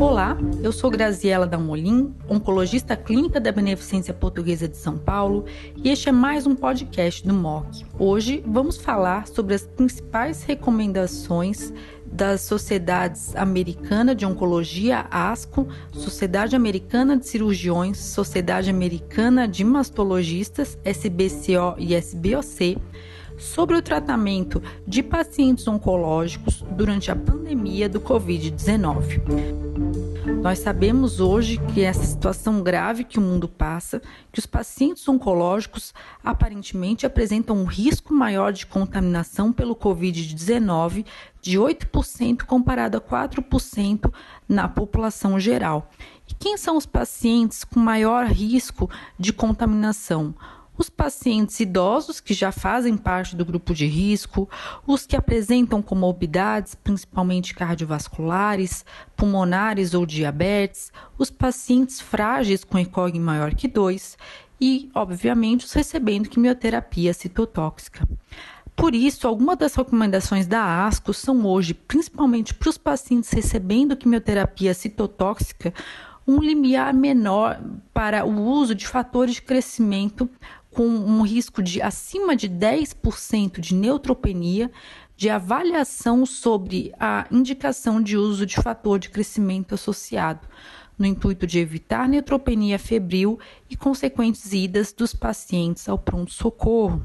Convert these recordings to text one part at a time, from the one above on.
Olá, eu sou Graziela Dalmolin, oncologista clínica da Beneficência Portuguesa de São Paulo, e este é mais um podcast do MOC. Hoje vamos falar sobre as principais recomendações das Sociedades Americana de Oncologia, ASCO, Sociedade Americana de Cirurgiões, Sociedade Americana de Mastologistas, SBCO e SBOC, sobre o tratamento de pacientes oncológicos durante a pandemia do Covid-19. Nós sabemos hoje que essa situação grave que o mundo passa, que os pacientes oncológicos aparentemente apresentam um risco maior de contaminação pelo Covid-19 de 8% comparado a 4% na população geral. E quem são os pacientes com maior risco de contaminação? Os pacientes idosos que já fazem parte do grupo de risco, os que apresentam comorbidades, principalmente cardiovasculares, pulmonares ou diabetes, os pacientes frágeis com ECOG maior que 2 e, obviamente, os recebendo quimioterapia citotóxica. Por isso, algumas das recomendações da ASCO são hoje, principalmente para os pacientes recebendo quimioterapia citotóxica, um limiar menor para o uso de fatores de crescimento com um risco de acima de 10% de neutropenia, de avaliação sobre a indicação de uso de fator de crescimento associado, no intuito de evitar neutropenia febril e consequentes idas dos pacientes ao pronto-socorro.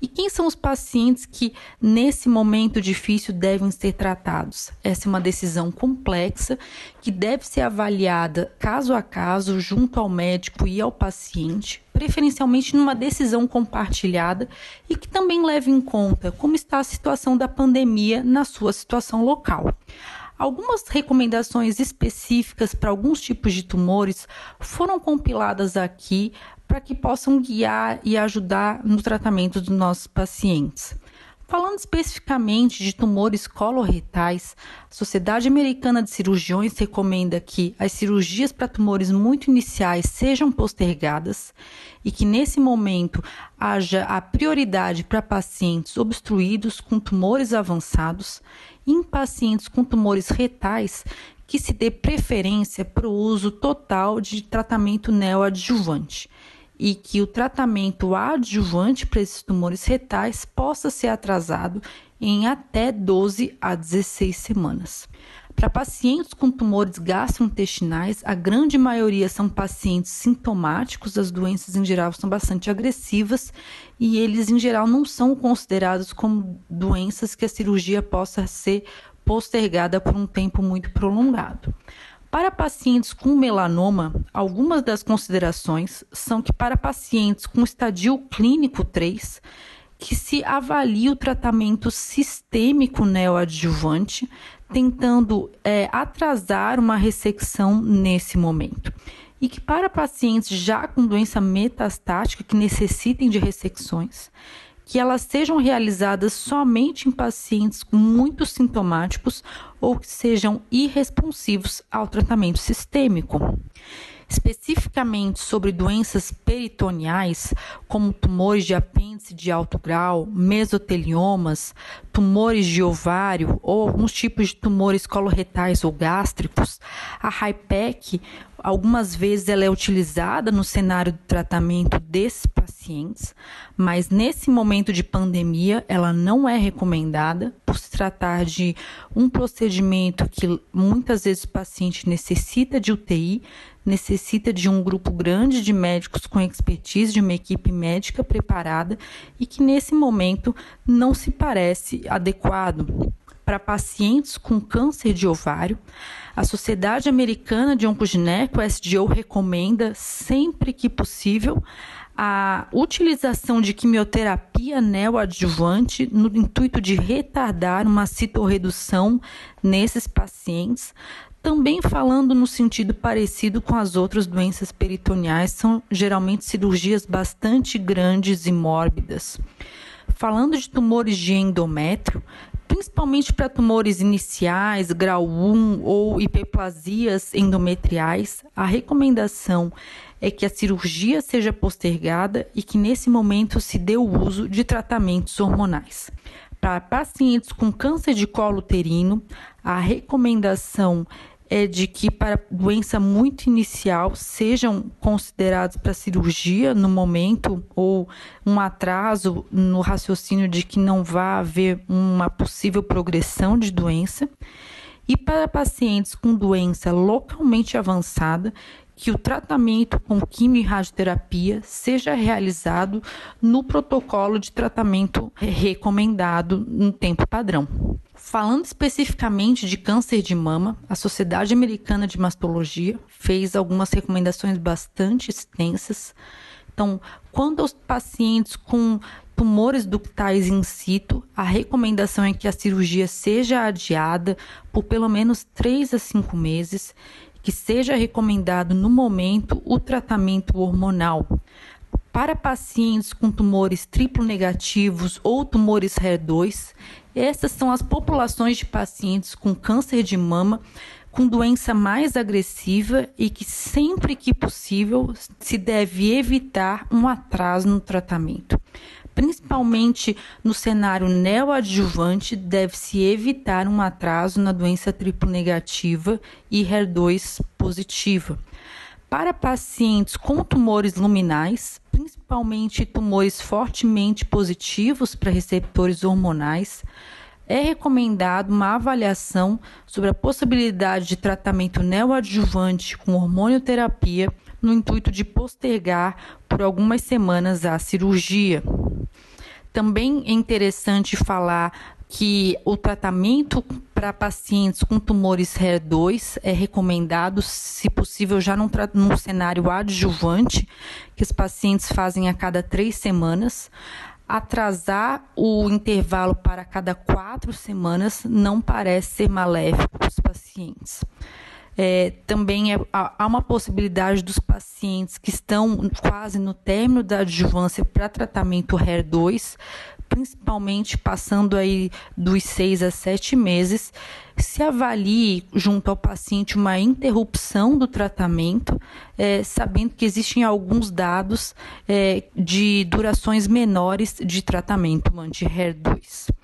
E quem são os pacientes que, nesse momento difícil, devem ser tratados? Essa é uma decisão complexa que deve ser avaliada caso a caso, junto ao médico e ao paciente, preferencialmente numa decisão compartilhada e que também leve em conta como está a situação da pandemia na sua situação local. Algumas recomendações específicas para alguns tipos de tumores foram compiladas aqui para que possam guiar e ajudar no tratamento dos nossos pacientes. Falando especificamente de tumores coloretais, a Sociedade Americana de Cirurgiões recomenda que as cirurgias para tumores muito iniciais sejam postergadas e que nesse momento haja a prioridade para pacientes obstruídos com tumores avançados e em pacientes com tumores retais que se dê preferência para o uso total de tratamento neoadjuvante e que o tratamento adjuvante para esses tumores retais possa ser atrasado em até 12 a 16 semanas. Para pacientes com tumores gastrointestinais, a grande maioria são pacientes sintomáticos, as doenças em geral são bastante agressivas e eles em geral não são considerados como doenças que a cirurgia possa ser postergada por um tempo muito prolongado. Para pacientes com melanoma, algumas das considerações são que para pacientes com estadio clínico 3, que se avalie o tratamento sistêmico neoadjuvante, tentando é, atrasar uma ressecção nesse momento. E que para pacientes já com doença metastática que necessitem de ressecções, que elas sejam realizadas somente em pacientes muito sintomáticos ou que sejam irresponsivos ao tratamento sistêmico. Especificamente sobre doenças peritoneais, como tumores de apêndice de alto grau, mesoteliomas, tumores de ovário ou alguns tipos de tumores coloretais ou gástricos, a HIPEC Algumas vezes ela é utilizada no cenário de tratamento desses pacientes, mas nesse momento de pandemia ela não é recomendada por se tratar de um procedimento que muitas vezes o paciente necessita de UTI, necessita de um grupo grande de médicos com expertise, de uma equipe médica preparada e que nesse momento não se parece adequado para pacientes com câncer de ovário. A Sociedade Americana de Oncogineco, SDO, recomenda sempre que possível a utilização de quimioterapia neoadjuvante no intuito de retardar uma citorredução nesses pacientes. Também falando no sentido parecido com as outras doenças peritoneais, são geralmente cirurgias bastante grandes e mórbidas. Falando de tumores de endométrio, principalmente para tumores iniciais, grau 1 ou hiperplasias endometriais, a recomendação é que a cirurgia seja postergada e que nesse momento se dê o uso de tratamentos hormonais. Para pacientes com câncer de colo uterino, a recomendação é de que para doença muito inicial sejam considerados para cirurgia no momento ou um atraso no raciocínio de que não vai haver uma possível progressão de doença. E para pacientes com doença localmente avançada, que o tratamento com quimio e radioterapia seja realizado no protocolo de tratamento recomendado no tempo padrão. Falando especificamente de câncer de mama, a Sociedade Americana de Mastologia fez algumas recomendações bastante extensas. Então, quando aos pacientes com tumores ductais in situ, a recomendação é que a cirurgia seja adiada por pelo menos 3 a 5 meses que seja recomendado no momento o tratamento hormonal. Para pacientes com tumores triplo negativos ou tumores HER2, essas são as populações de pacientes com câncer de mama com doença mais agressiva e que sempre que possível se deve evitar um atraso no tratamento principalmente no cenário neoadjuvante, deve-se evitar um atraso na doença triplo negativa e HER2 positiva. Para pacientes com tumores luminais, principalmente tumores fortemente positivos para receptores hormonais, é recomendado uma avaliação sobre a possibilidade de tratamento neoadjuvante com hormonioterapia no intuito de postergar por algumas semanas a cirurgia. Também é interessante falar que o tratamento para pacientes com tumores HER2 é recomendado, se possível, já num, num cenário adjuvante, que os pacientes fazem a cada três semanas. Atrasar o intervalo para cada quatro semanas não parece ser maléfico para os pacientes. É, também é, há uma possibilidade dos pacientes que estão quase no término da adjuvância para tratamento HER2, principalmente passando aí dos seis a sete meses, se avalie junto ao paciente uma interrupção do tratamento, é, sabendo que existem alguns dados é, de durações menores de tratamento anti-HER2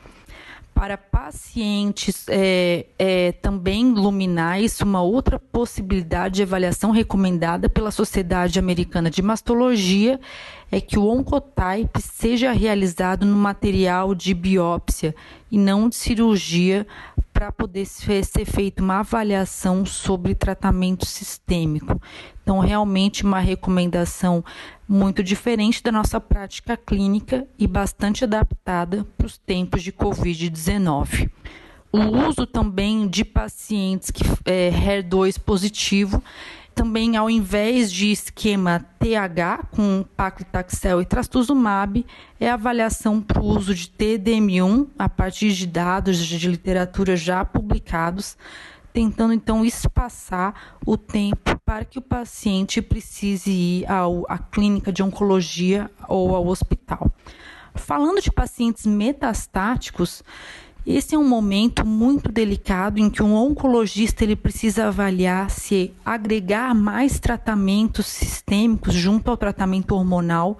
para pacientes é, é, também luminais, uma outra possibilidade de avaliação recomendada pela Sociedade Americana de Mastologia é que o oncotype seja realizado no material de biópsia e não de cirurgia para poder ser feita uma avaliação sobre tratamento sistêmico. Então, realmente, uma recomendação muito diferente da nossa prática clínica e bastante adaptada para os tempos de Covid-19. O uso também de pacientes que é HER2 positivo também, ao invés de esquema TH com paclitaxel e trastuzumab, é avaliação para o uso de TDM1 a partir de dados de literatura já publicados, tentando então espaçar o tempo para que o paciente precise ir ao, à clínica de oncologia ou ao hospital. Falando de pacientes metastáticos, esse é um momento muito delicado em que um oncologista ele precisa avaliar se agregar mais tratamentos sistêmicos junto ao tratamento hormonal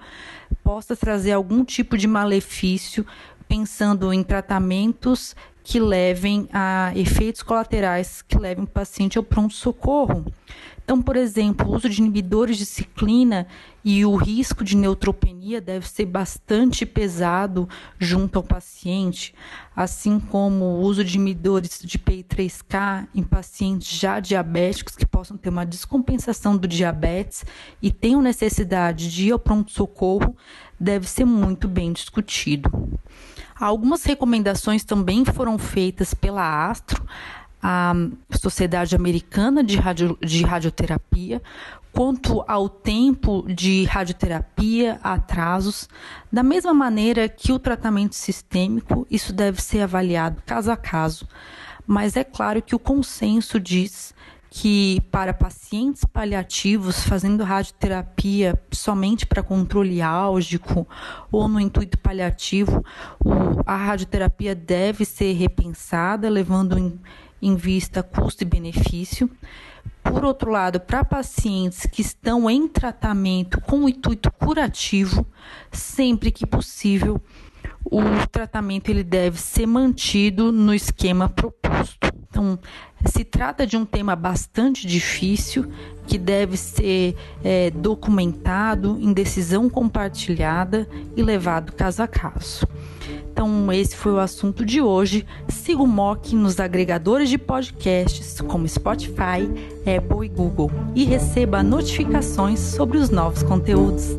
possa trazer algum tipo de malefício, pensando em tratamentos que levem a efeitos colaterais que levem o paciente ao pronto-socorro. Então, por exemplo, o uso de inibidores de ciclina e o risco de neutropenia deve ser bastante pesado junto ao paciente, assim como o uso de inibidores de PI3K em pacientes já diabéticos que possam ter uma descompensação do diabetes e tenham necessidade de ir ao pronto-socorro, deve ser muito bem discutido. Algumas recomendações também foram feitas pela Astro a Sociedade Americana de, Radio, de Radioterapia quanto ao tempo de radioterapia, atrasos, da mesma maneira que o tratamento sistêmico, isso deve ser avaliado caso a caso. Mas é claro que o consenso diz que para pacientes paliativos fazendo radioterapia somente para controle álgico ou no intuito paliativo, a radioterapia deve ser repensada, levando em em vista custo e benefício. Por outro lado, para pacientes que estão em tratamento com o intuito curativo, sempre que possível, o tratamento ele deve ser mantido no esquema proposto. Então, Se trata de um tema bastante difícil que deve ser é, documentado em decisão compartilhada e levado caso a caso. Então, esse foi o assunto de hoje. Siga o MOC nos agregadores de podcasts como Spotify, Apple e Google e receba notificações sobre os novos conteúdos.